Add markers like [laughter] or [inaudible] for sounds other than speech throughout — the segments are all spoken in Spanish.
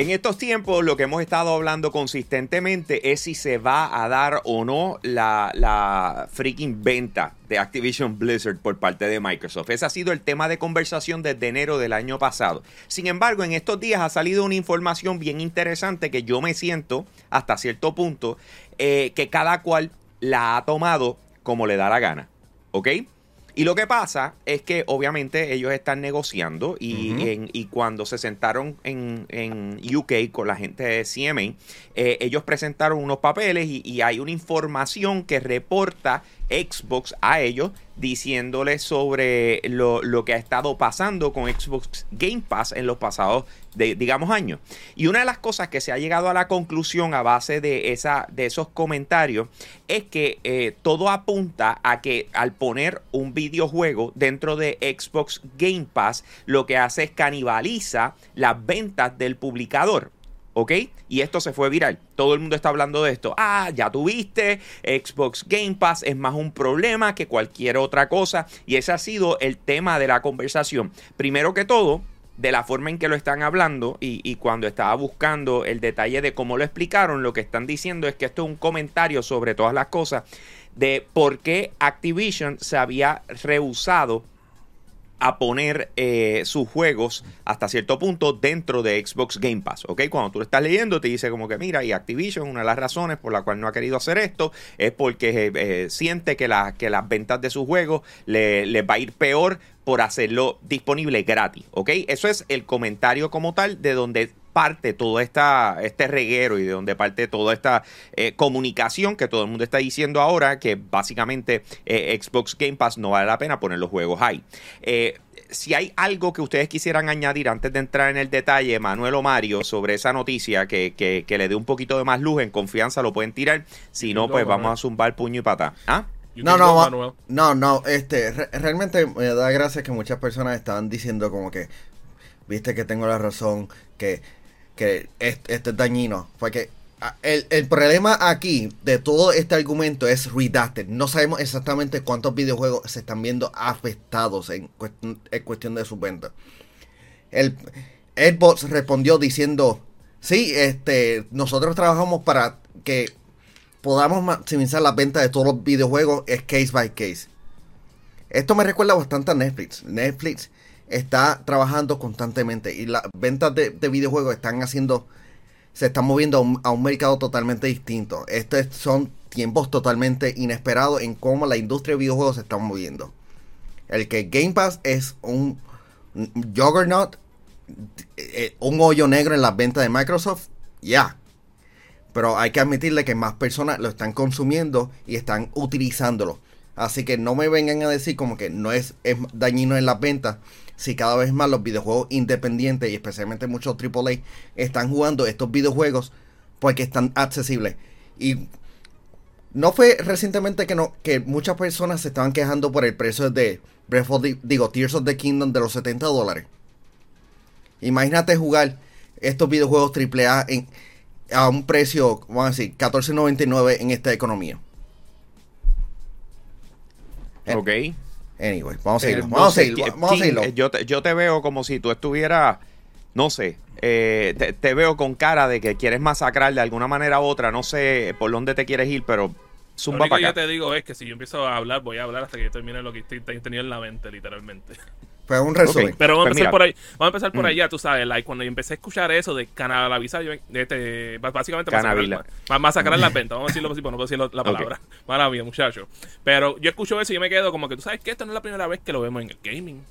En estos tiempos lo que hemos estado hablando consistentemente es si se va a dar o no la, freaking venta de Activision Blizzard por parte de Microsoft. Ese ha sido el tema de conversación desde enero del año pasado. Sin embargo, en estos días ha salido una información bien interesante que yo me siento hasta cierto punto eh, que cada cual la ha tomado como le da la gana. ¿Ok? Y lo que pasa es que obviamente ellos están negociando y, cuando se sentaron en, UK con la gente de CMA, eh, ellos presentaron unos papeles y, hay una información que reporta Xbox a ellos diciéndoles sobre lo, que ha estado pasando con Xbox Game Pass en los pasados, digamos, años. Y una de las cosas que se ha llegado a la conclusión a base de, esa, de esos comentarios es que eh, todo apunta a que al poner un videojuego dentro de Xbox Game Pass, lo que hace es canibaliza las ventas del publicador. ¿Ok? Y esto se fue viral. Todo el mundo está hablando de esto. Ah, ya tuviste. Xbox Game Pass es más un problema que cualquier otra cosa. Y ese ha sido el tema de la conversación. Primero que todo, de la forma en que lo están hablando y, y, cuando estaba buscando el detalle de cómo lo explicaron, lo que están diciendo es que esto es un comentario sobre todas las cosas de por qué Activision se había rehusado a poner eh, sus juegos hasta cierto punto dentro de Xbox Game Pass, ¿ok? Cuando tú lo estás leyendo te dice como que mira, y Activision, una de las razones por la cual no ha querido hacer esto es porque eh, eh, siente que, la, que las ventas de sus juegos le, les va a ir peor por hacerlo disponible gratis, ¿ok? Eso es el comentario como tal de donde parte todo esta, este reguero y de donde parte toda esta eh, comunicación que todo el mundo está diciendo ahora que básicamente eh, Xbox Game Pass no vale la pena poner los juegos ahí. Eh, si hay algo que ustedes quisieran añadir antes de entrar en el detalle, Manuel o Mario, sobre esa noticia que, que, le dé un poquito de más luz, en confianza lo pueden tirar. Si no, pues vamos a zumbar puño y pata. ¿Ah? No, no, no, no, este, realmente me da gracia que muchas personas estaban diciendo como que, viste que tengo la razón, que que esto es dañino. Porque el, problema aquí de todo este argumento es redacted. No sabemos exactamente cuántos videojuegos se están viendo afectados en, cuestión, de su venta. El Xbox respondió diciendo, sí, este, nosotros trabajamos para que podamos maximizar la venta de todos los videojuegos, es case by case. Esto me recuerda bastante a Netflix. Netflix está trabajando constantemente y las ventas de, videojuegos están haciendo, se están moviendo a un, mercado totalmente distinto. Estos son tiempos totalmente inesperados en cómo la industria de videojuegos se está moviendo. El que Game Pass es un, juggernaut, eh, un hoyo negro en las ventas de Microsoft, ya. Pero hay que admitirle que más personas lo están consumiendo y están utilizándolo. Así que no me vengan a decir como que no es, es dañino en las ventas si cada vez más los videojuegos independientes y especialmente muchos AAA están jugando estos videojuegos porque están accesibles. Y no fue recientemente que no que muchas personas se estaban quejando por el precio de Breath of digo Tears of the Kingdom de los 70 dólares. Imagínate jugar estos videojuegos AAA a un precio, vamos a decir, 14.99 en esta economía. Ok. Anyway, vamos a seguirlo. Vamos a seguirlo. Vamos a seguirlo. Yo, te, yo te veo como si tú estuvieras, no sé, eh, te, veo con cara de que quieres masacrar de alguna manera u otra. No sé por dónde te quieres ir, pero zumba para acá. Lo que yo te digo es que si yo empiezo a hablar, voy a hablar hasta que yo termine lo que estoy teniendo en la mente, literalmente. Pues un resumen. Pero vamos a pues empezar por ahí. Vamos a empezar por mm. allá, tú sabes. Like, cuando yo empecé a escuchar eso de canalizar, yo este, básicamente más sacar la [laughs] venta. Vamos a decirlo así, no puedo decir la palabra. [laughs] Mala mía, muchacho. Pero yo escucho eso y yo me quedo como que tú sabes que esto no es la primera vez que lo vemos en el gaming.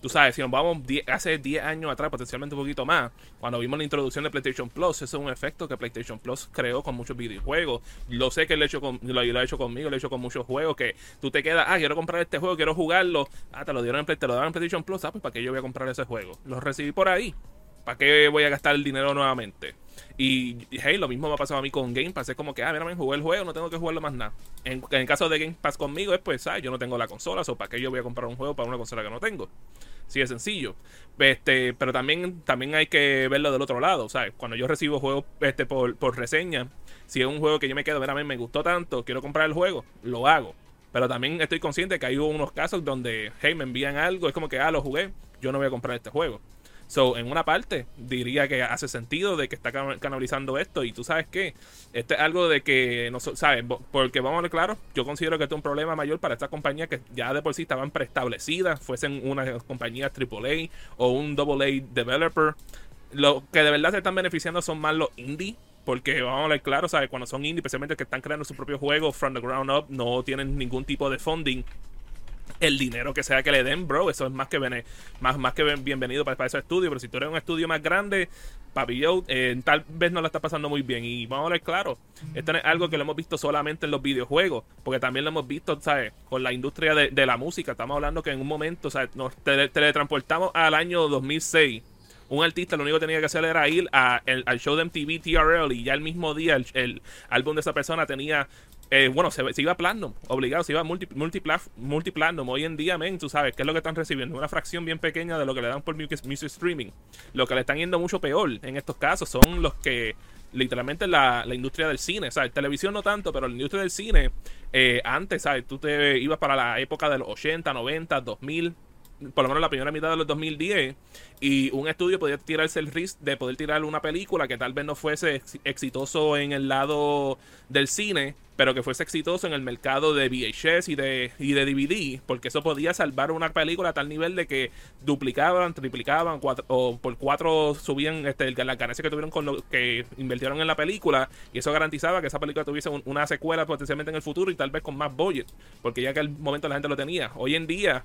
Tú sabes, si nos vamos hace 10 años atrás, potencialmente un poquito más, cuando vimos la introducción de PlayStation Plus, ese es un efecto que PlayStation Plus creó con muchos videojuegos. Lo sé que lo con, lo, he hecho conmigo, lo he hecho con muchos juegos que tú te quedas, ah, quiero comprar este juego, quiero jugarlo. Ah, te lo dieron en, te lo en PlayStation Plus, ah, pues para qué yo voy a comprar ese juego. Lo recibí por ahí. ¿Para qué voy a gastar el dinero nuevamente? Y hey, lo mismo me ha pasado a mí con Game Pass. Es como que, ah, mira, me jugué el juego, no tengo que jugarlo más nada. En, el caso de Game Pass conmigo es pues, ah, yo no tengo la consola, o para qué yo voy a comprar un juego para una consola que no tengo. Sí, es sencillo. Este, pero también, también hay que verlo del otro lado. ¿sabes? Cuando yo recibo juegos este, por, por reseña, si es un juego que yo me quedo, mira, a mí me gustó tanto, quiero comprar el juego, lo hago. Pero también estoy consciente que hay unos casos donde, hey, me envían algo, es como que, ah, lo jugué, yo no voy a comprar este juego. So, en una parte, diría que hace sentido de que está canalizando esto. Y tú sabes que este es algo de que, no ¿sabes? Porque vamos a ver claro, yo considero que esto es un problema mayor para estas compañías que ya de por sí estaban preestablecidas, fuesen una compañía AAA o un AA developer. Lo que de verdad se están beneficiando son más los indie porque vamos a ver claro, ¿sabes? Cuando son indie, especialmente que están creando su propio juego from the ground up, no tienen ningún tipo de funding. El dinero que sea que le den, bro, eso es más que, más, más que bienvenido para, para ese estudio. Pero si tú eres un estudio más grande, papi, yo, eh, tal vez no la está pasando muy bien. Y vamos a ver claro, esto no es algo que lo hemos visto solamente en los videojuegos, porque también lo hemos visto, ¿sabes? Con la industria de, la música. Estamos hablando que en un momento, ¿sabes? Nos teletransportamos al año 2006 un artista lo único que tenía que hacer era ir a, al show de MTV TRL y ya el mismo día el, álbum de esa persona tenía eh, bueno, se, iba platinum, obligado, se iba multi, multiplatinum. Hoy en día, men, tú sabes, ¿qué es lo que están recibiendo? Una fracción bien pequeña de lo que le dan por music, streaming. Lo que le están yendo mucho peor en estos casos son los que, literalmente, la, la industria del cine, ¿sabes? Televisión no tanto, pero la industria del cine, eh, antes, ¿sabes? Tú te ibas para la época de los 80, 90, 2000, por lo menos la primera mitad de los 2010 y un estudio podía tirarse el risk de poder tirar una película que tal vez no fuese exitoso en el lado del cine, pero que fuese exitoso en el mercado de VHS y de, y de DVD, porque eso podía salvar una película a tal nivel de que duplicaban, triplicaban, o por cuatro subían este, la ganancia que tuvieron con lo que invirtieron en la película, y eso garantizaba que esa película tuviese una secuela potencialmente en el futuro y tal vez con más budget, porque ya que al momento la gente lo tenía. Hoy en día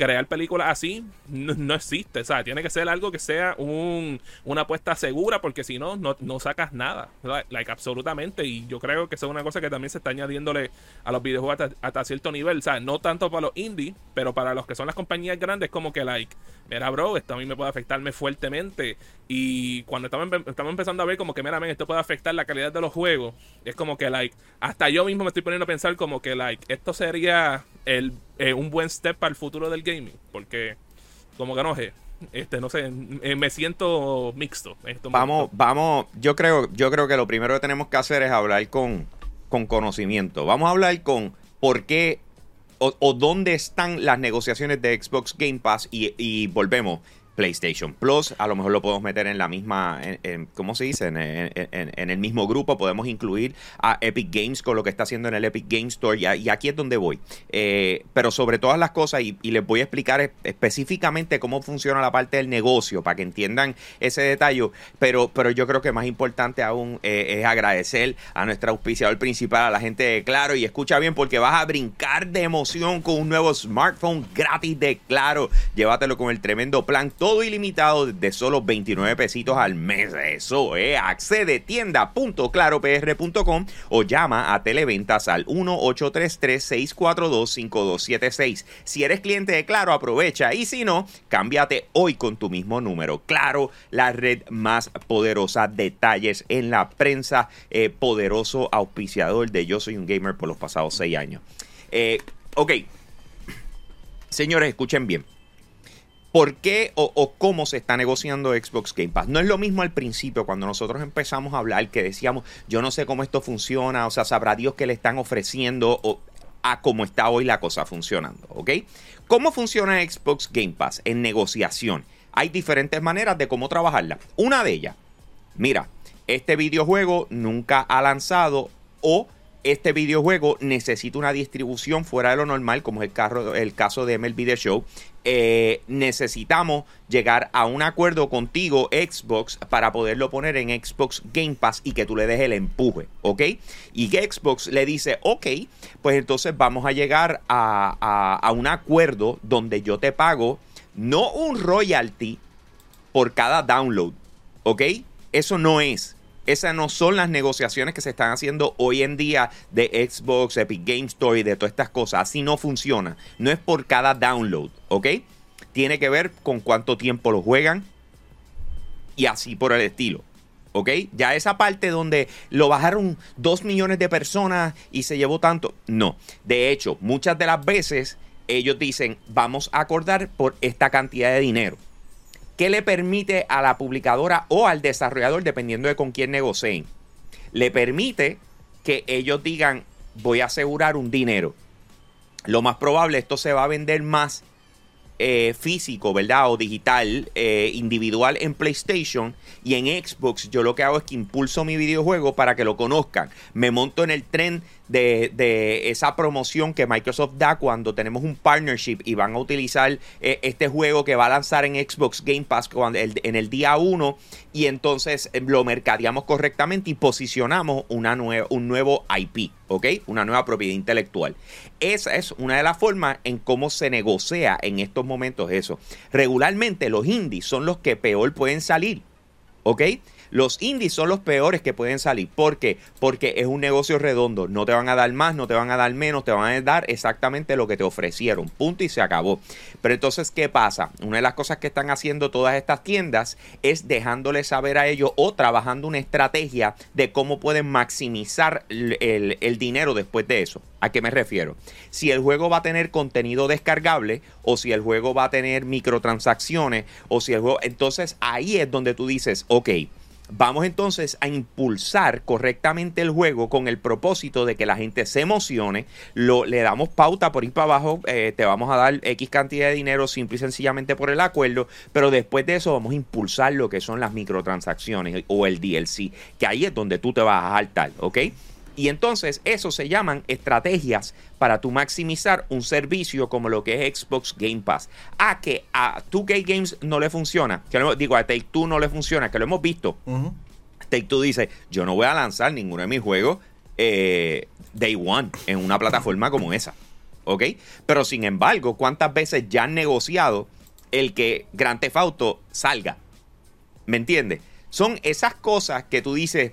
crear películas así no, existe. O sea, tiene que ser algo que sea un, una apuesta segura, porque si no, no, sacas nada. Like, absolutamente. Y yo creo que eso es una cosa que también se está añadiéndole a los videojuegos hasta, cierto nivel. O sea, no tanto para los indie, pero para los que son las compañías grandes, como que, like, mira, bro, esto a mí me puede afectarme fuertemente. Y cuando estamos, estamos empezando a ver como que, mira, esto puede afectar la calidad de los juegos, es como que, like, hasta yo mismo me estoy poniendo a pensar como que, like, esto sería el, eh, un buen step para el futuro del gaming. Porque, como que no sé, este, no sé, eh, me siento mixto. vamos, vamos, yo creo, yo creo que lo primero que tenemos que hacer es hablar con, con conocimiento. Vamos a hablar con por qué o, dónde están las negociaciones de Xbox Game Pass y, y volvemos. PlayStation Plus, a lo mejor lo podemos meter en la misma, ¿cómo se dice? En, el mismo grupo, podemos incluir a Epic Games con lo que está haciendo en el Epic Game Store y, aquí es donde voy. Eh, pero sobre todas las cosas, y, les voy a explicar específicamente cómo funciona la parte del negocio para que entiendan ese detalle, pero, pero yo creo que más importante aún eh, es agradecer a nuestro auspiciador principal, a la gente de Claro, y escucha bien porque vas a brincar de emoción con un nuevo smartphone gratis de Claro. Llévatelo con el tremendo plan ilimitado de solo 29 pesitos al mes. Eso, eh. Accede tienda.claropr.com o llama a Televentas al 1-833-642-5276. Si eres cliente de Claro, aprovecha y si no, cámbiate hoy con tu mismo número. Claro, la red más poderosa. Detalles en la prensa. Eh, poderoso auspiciador de Yo Soy un Gamer por los pasados 6 años. Eh, ok. Señores, escuchen bien. ¿Por qué o, cómo se está negociando Xbox Game Pass? No es lo mismo al principio, cuando nosotros empezamos a hablar, que decíamos, yo no sé cómo esto funciona, o sea, sabrá Dios que le están ofreciendo o, a cómo está hoy la cosa funcionando, ¿ok? ¿Cómo funciona Xbox Game Pass en negociación? Hay diferentes maneras de cómo trabajarla. Una de ellas, mira, este videojuego nunca ha lanzado o este videojuego necesita una distribución fuera de lo normal, como es el, el caso de MLB The Show. Eh, necesitamos llegar a un acuerdo contigo, Xbox, para poderlo poner en Xbox Game Pass y que tú le des el empuje, ¿ok? Y Xbox le dice, ok, pues entonces vamos a llegar a, a un acuerdo donde yo te pago no un royalty por cada download, ¿ok? Eso no es esas no son las negociaciones que se están haciendo hoy en día de Xbox, Epic Game Store y de todas estas cosas. Así no funciona. No es por cada download, ¿ok? Tiene que ver con cuánto tiempo lo juegan y así por el estilo. ¿Ok? Ya esa parte donde lo bajaron dos millones de personas y se llevó tanto. No. De hecho, muchas de las veces ellos dicen, vamos a acordar por esta cantidad de dinero. ¿Qué le permite a la publicadora o al desarrollador, dependiendo de con quién negocien? Le permite que ellos digan, voy a asegurar un dinero. Lo más probable, esto se va a vender más eh, físico, ¿verdad? O digital, eh, individual en PlayStation y en Xbox, yo lo que hago es que impulso mi videojuego para que lo conozcan. Me monto en el tren de, esa promoción que Microsoft da cuando tenemos un partnership y van a utilizar eh, este juego que va a lanzar en Xbox Game Pass en el día 1 y entonces eh, lo mercadeamos correctamente y posicionamos una un nuevo IP, ¿ok? Una nueva propiedad intelectual. Esa es una de las formas en cómo se negocia en estos momentos eso. Regularmente los indies son los que peor pueden salir, ¿ok? Los indies son los peores que pueden salir. ¿Por qué? Porque es un negocio redondo. No te van a dar más, no te van a dar menos, te van a dar exactamente lo que te ofrecieron. Punto y se acabó. Pero entonces, ¿qué pasa? Una de las cosas que están haciendo todas estas tiendas es dejándoles saber a ellos o trabajando una estrategia de cómo pueden maximizar el, el dinero después de eso. ¿A qué me refiero? Si el juego va a tener contenido descargable o si el juego va a tener microtransacciones o si el juego... Entonces ahí es donde tú dices, ok, Vamos entonces a impulsar correctamente el juego con el propósito de que la gente se emocione. Lo, le damos pauta por ir para abajo. Eh, te vamos a dar X cantidad de dinero simple y sencillamente por el acuerdo. Pero después de eso vamos a impulsar lo que son las microtransacciones o el DLC. Que ahí es donde tú te vas a saltar. ¿Ok? Y entonces eso se llaman estrategias para tu maximizar un servicio como lo que es Xbox Game Pass. A que a 2K Games no le funciona, que digo, a Take Two no le funciona, que lo hemos visto. Take Two dice, yo no voy a lanzar ninguno de mis juegos eh, Day One en una plataforma como esa. ¿Ok? Pero sin embargo, ¿cuántas veces ya han negociado el que Grand Theft Auto salga? ¿Me entiendes? Son esas cosas que tú dices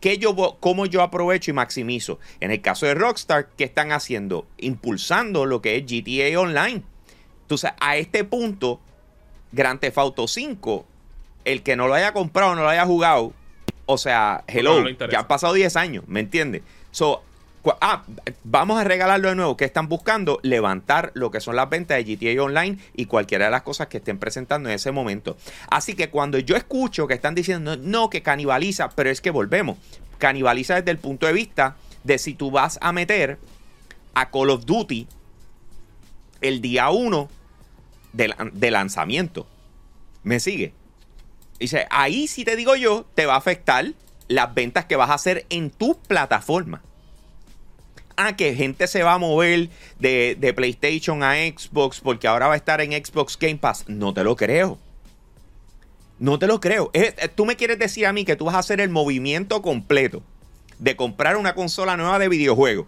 yo, ¿Cómo yo aprovecho y maximizo? En el caso de Rockstar, ¿qué están haciendo? Impulsando lo que es GTA Online. Entonces, a este punto, Grand Theft Auto 5, el que no lo haya comprado, no lo haya jugado, o sea, hello, ya han pasado 10 años, ¿me entiendes? So, Ah, vamos a regalarlo de nuevo. ¿Qué están buscando? Levantar lo que son las ventas de GTA Online y cualquiera de las cosas que estén presentando en ese momento. Así que cuando yo escucho que están diciendo no, que canibaliza, pero es que volvemos. Canibaliza desde el punto de vista de si tú vas a meter a Call of Duty el día 1 de, lanzamiento. ¿Me sigue? Dice, ahí sí te digo yo, te va a afectar las ventas que vas a hacer en tu plataforma ah, que gente se va a mover de, PlayStation a Xbox porque ahora va a estar en Xbox Game Pass. No te lo creo. No te lo creo. Eh, tú me quieres decir a mí que tú vas a hacer el movimiento completo de comprar una consola nueva de videojuegos.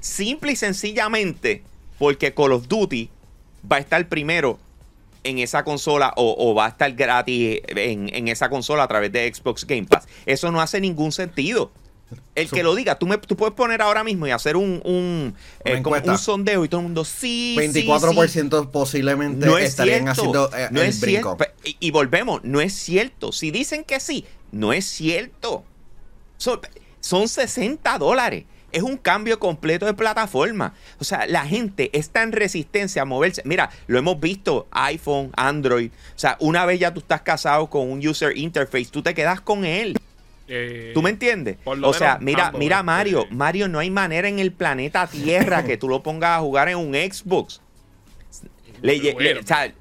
Simple y sencillamente porque Call of Duty va a estar primero en esa consola o, va a estar gratis en, en, esa consola a través de Xbox Game Pass. Eso no hace ningún sentido. El que lo diga, tú, me, tú puedes poner ahora mismo y hacer un, un, eh, un sondeo y todo el mundo sí. 24% posiblemente no estarían haciendo eh, no es Cierto. Y, volvemos, no es cierto. Si dicen que sí, no es cierto. Son, son 60 dólares. Es un cambio completo de plataforma. O sea, la gente está en resistencia a moverse. Mira, lo hemos visto, iPhone, Android. O sea, una vez ya tú estás casado con un user interface, tú te quedas con él. Eh, ¿Tú me entiendes? O sea, mira, mira Mario, este, Mario, no hay manera en el planeta Tierra que tú lo pongas a jugar en un Xbox. Le, o sea,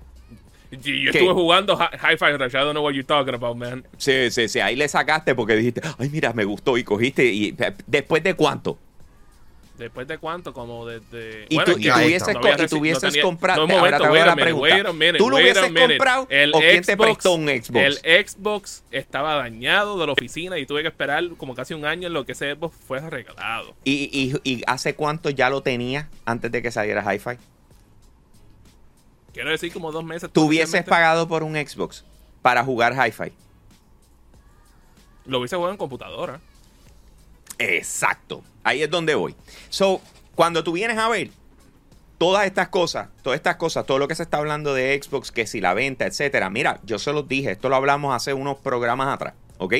yo estuve jugando Hi-Fi Rush. I don't know what you're talking about, man. Sí, sí, sí. Ahí le sacaste porque dijiste, ay, mira, me gustó y cogiste. y ¿Después de cuánto? ¿Después de cuánto? Como desde. Y, bueno, tú, y tuvieses, comprado. No, ahora te voy a la pregunta. ¿Tú lo hubieses comprado el o quién te prestó un Xbox? El Xbox estaba dañado de la oficina y tuve que esperar como casi un año en lo que ese Xbox fue regalado. ¿Y, y, y hace cuánto ya lo tenía antes de que saliera Hi-Fi? Quiero decir, como dos meses. ¿Tú hubieses pagado por un Xbox para jugar Hi-Fi? Lo hubiese jugado en computadora. Exacto. Ahí es donde voy. So, cuando tú vienes a ver todas estas cosas, todas estas cosas, todo lo que se está hablando de Xbox, que si la venta, etcétera. Mira, yo se los dije, esto lo hablamos hace unos programas atrás, ¿ok?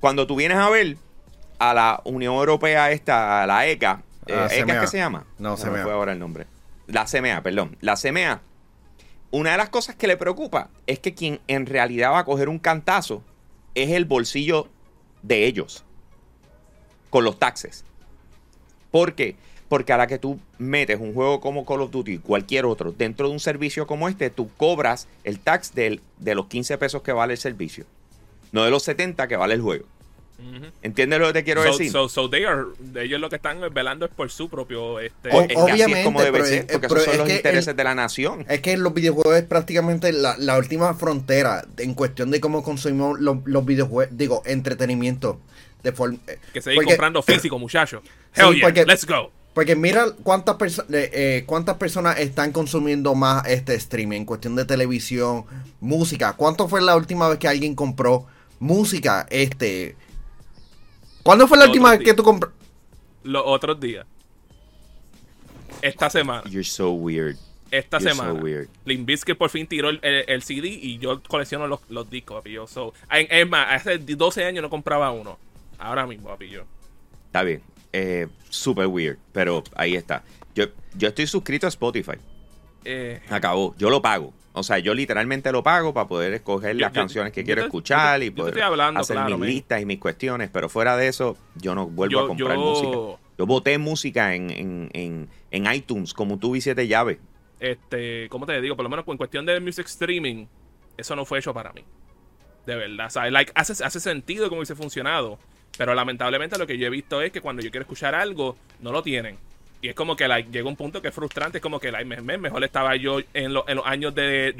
Cuando tú vienes a ver a la Unión Europea esta, a la ECA, eh, ¿ECA qué se llama? No, se me fue ahora el nombre. La CMA, perdón. La CMA. Una de las cosas que le preocupa es que quien en realidad va a coger un cantazo es el bolsillo de ellos con los taxes. ¿Por qué? Porque a la que tú metes un juego como Call of Duty, cualquier otro, dentro de un servicio como este, tú cobras el tax de los 15 pesos que vale el servicio. No de los 70 que vale el juego. ¿Entiendes lo que te quiero decir? ellos lo que están velando es por su propio. Este, Obviamente, como debe ser, porque esos son los intereses de la nación. Es que los videojuegos es prácticamente la, última frontera en cuestión de cómo consumimos los, videojuegos, digo, entretenimiento. De eh, que seguir comprando físico, [coughs] muchachos. Hell yeah, let's go. Porque mira cuántas, personas eh, eh, cuántas personas están consumiendo más este streaming en cuestión de televisión, música. ¿Cuánto fue la última vez que alguien compró música este ¿Cuándo fue la última vez que tú compraste? Los otros días. Esta semana. You're so weird. Esta semana. So que por fin tiró el, CD y yo colecciono los, los discos, papi. Yo, so, es más, hace 12 años no compraba uno. Ahora mismo, papi. Yo. Está bien. Eh, super weird. Pero ahí está. Yo, yo estoy suscrito a Spotify. Eh, Acabó. Yo lo pago. O sea, yo literalmente lo pago para poder escoger las canciones que quiero escuchar y poder hacer mis listas y mis cuestiones, pero fuera de eso, yo no vuelvo a comprar música. Yo boté música en, en, en, iTunes como tuve siete llaves. Este, ¿cómo te digo? Por lo menos en cuestión de music streaming, eso no fue hecho para mí. De verdad. O sea, like, hace, hace sentido como hubiese funcionado. Pero lamentablemente lo que yo he visto es que cuando yo quiero escuchar algo, no lo tienen. Y es como que like, llega un punto que es frustrante. Es como que like, mejor estaba yo en, en los años de,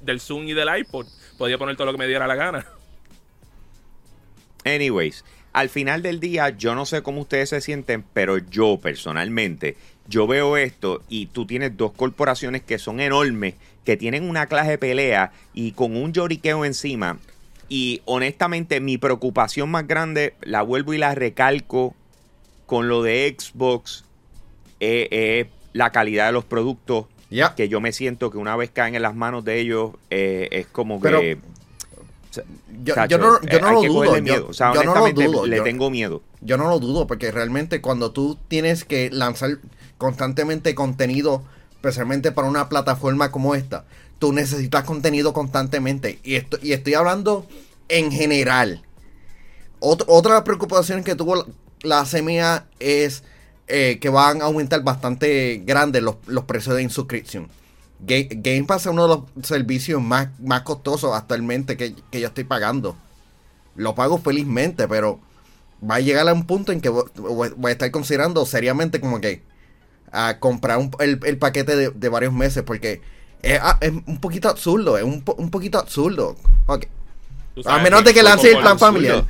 del Zoom y del iPod. Podía poner todo lo que me diera la gana. Anyways, al final del día, yo no sé cómo ustedes se sienten, pero yo personalmente, yo veo esto y tú tienes dos corporaciones que son enormes, que tienen una clase de pelea y con un lloriqueo encima. Y honestamente, mi preocupación más grande, la vuelvo y la recalco con lo de Xbox es la calidad de los productos. Que yo me siento que una vez caen en las manos de ellos, eh, es como que. yo, no, lo dudo. Yo, no lo dudo. Le tengo miedo. Yo no lo dudo, porque realmente cuando tú tienes que lanzar constantemente contenido, especialmente para una plataforma como esta, tú necesitas contenido constantemente. Y, esto, y estoy hablando en general. otra preocupación que tuvo la, la es eh, que van a aumentar bastante grandes los, precios de inscripción. Game, Pass es uno de los servicios más, más costosos actualmente que, yo estoy pagando. Lo pago felizmente, pero va a llegar a un punto en que voy, a estar considerando seriamente como que a comprar el, paquete de, varios meses porque es, ah, un poquito absurdo, es un, poquito absurdo. A menos de que lance el plan familiar.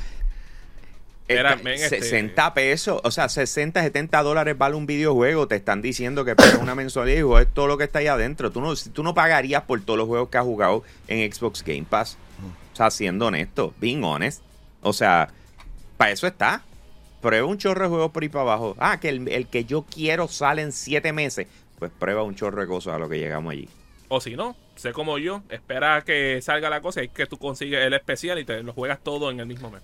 60 este, pesos, o sea, 60, 70 dólares vale un videojuego. Te están diciendo que pagas una mensualidad y es todo lo que está ahí adentro. Tú no, tú no pagarías por todos los juegos que has jugado en Xbox Game Pass. O sea, siendo honesto, being honest. O sea, para eso está. Prueba un chorro de juegos por ahí para abajo. Ah, que el, que yo quiero sale en 7 meses. Pues prueba un chorro de cosas a lo que llegamos allí. O si no, sé como yo, espera que salga la cosa y que tú consigues el especial y te lo juegas todo en el mismo mes.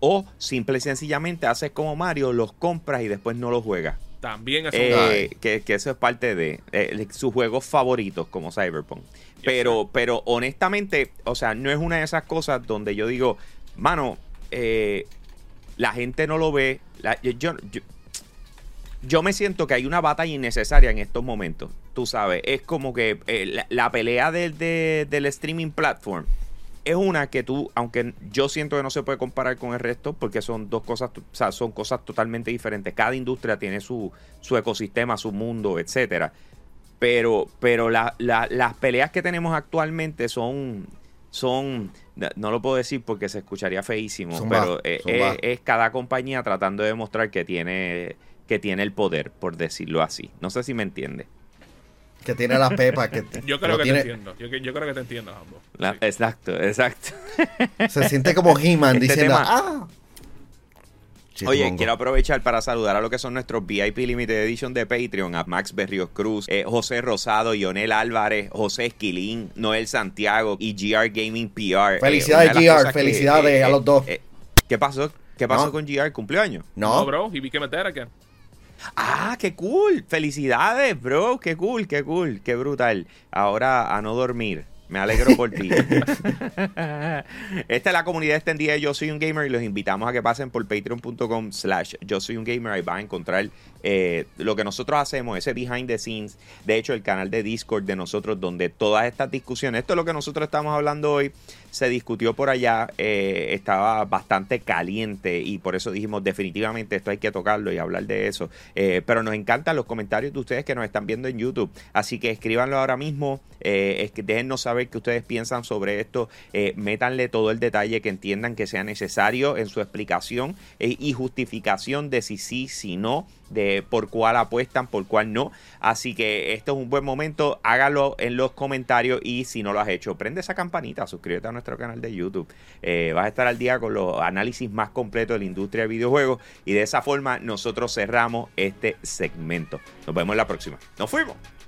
O simple y sencillamente haces como Mario, los compras y después no los juegas. También es eh, que, que, eso es parte de eh, sus juegos favoritos como Cyberpunk. Pero, pero honestamente, o sea, no es una de esas cosas donde yo digo, mano, eh, la gente no lo ve. yo, yo, me siento que hay una batalla innecesaria en estos momentos. Tú sabes, es como que la, pelea del streaming platform es una que tú, aunque yo siento que no se puede comparar con el resto, porque son dos cosas, o sea, son cosas totalmente diferentes. Cada industria tiene su, su ecosistema, su mundo, etcétera. Pero, pero las peleas que tenemos actualmente son, son, no lo puedo decir porque se escucharía feísimo, pero es, es, cada compañía tratando de demostrar que tiene, que tiene el poder, por decirlo así. No sé si me entiende que tiene la pepa. Que [laughs] yo creo que te entiendo. Yo, creo que te entiendo ambos. Exacto, exacto. Se siente como He-Man este diciendo, ah. Oye, quiero aprovechar para saludar a lo que son nuestros VIP Limited Edition de Patreon, a Max Berrios Cruz, eh, José Rosado, Ionel Álvarez, José Esquilín, Noel Santiago y GR Gaming PR. Eh, felicidades, GR, felicidades eh, a los dos. ¿Qué pasó? ¿Qué pasó con GR? ¿Cumplió año? No. no, bro, y vi que meter acá. Ah, qué cool. Felicidades, bro. Qué cool, qué cool, qué brutal. Ahora a no dormir. Me alegro por ti. [laughs] Esta es la comunidad extendida de Yo Soy un Gamer y los invitamos a que pasen por patreon.com slash Yo Soy un Gamer. Ahí van a encontrar eh, lo que nosotros hacemos, ese behind the scenes. De hecho, el canal de Discord de nosotros, donde todas estas discusiones, esto es lo que nosotros estamos hablando hoy, se discutió por allá, eh, estaba bastante caliente y por eso dijimos definitivamente esto hay que tocarlo y hablar de eso. Eh, pero nos encantan los comentarios de ustedes que nos están viendo en YouTube. Así que escríbanlo ahora mismo, es que déjennos saber qué ustedes piensan sobre esto, métanle todo el detalle que entiendan que sea necesario en su explicación y justificación de si sí, si no de por cuál apuestan, por cuál no. Así que esto es un buen momento. Hágalo en los comentarios y si no lo has hecho, prende esa campanita, suscríbete a nuestro canal de YouTube. Eh, vas a estar al día con los análisis más completos de la industria de videojuegos y de esa forma nosotros cerramos este segmento. Nos vemos la próxima. Nos fuimos.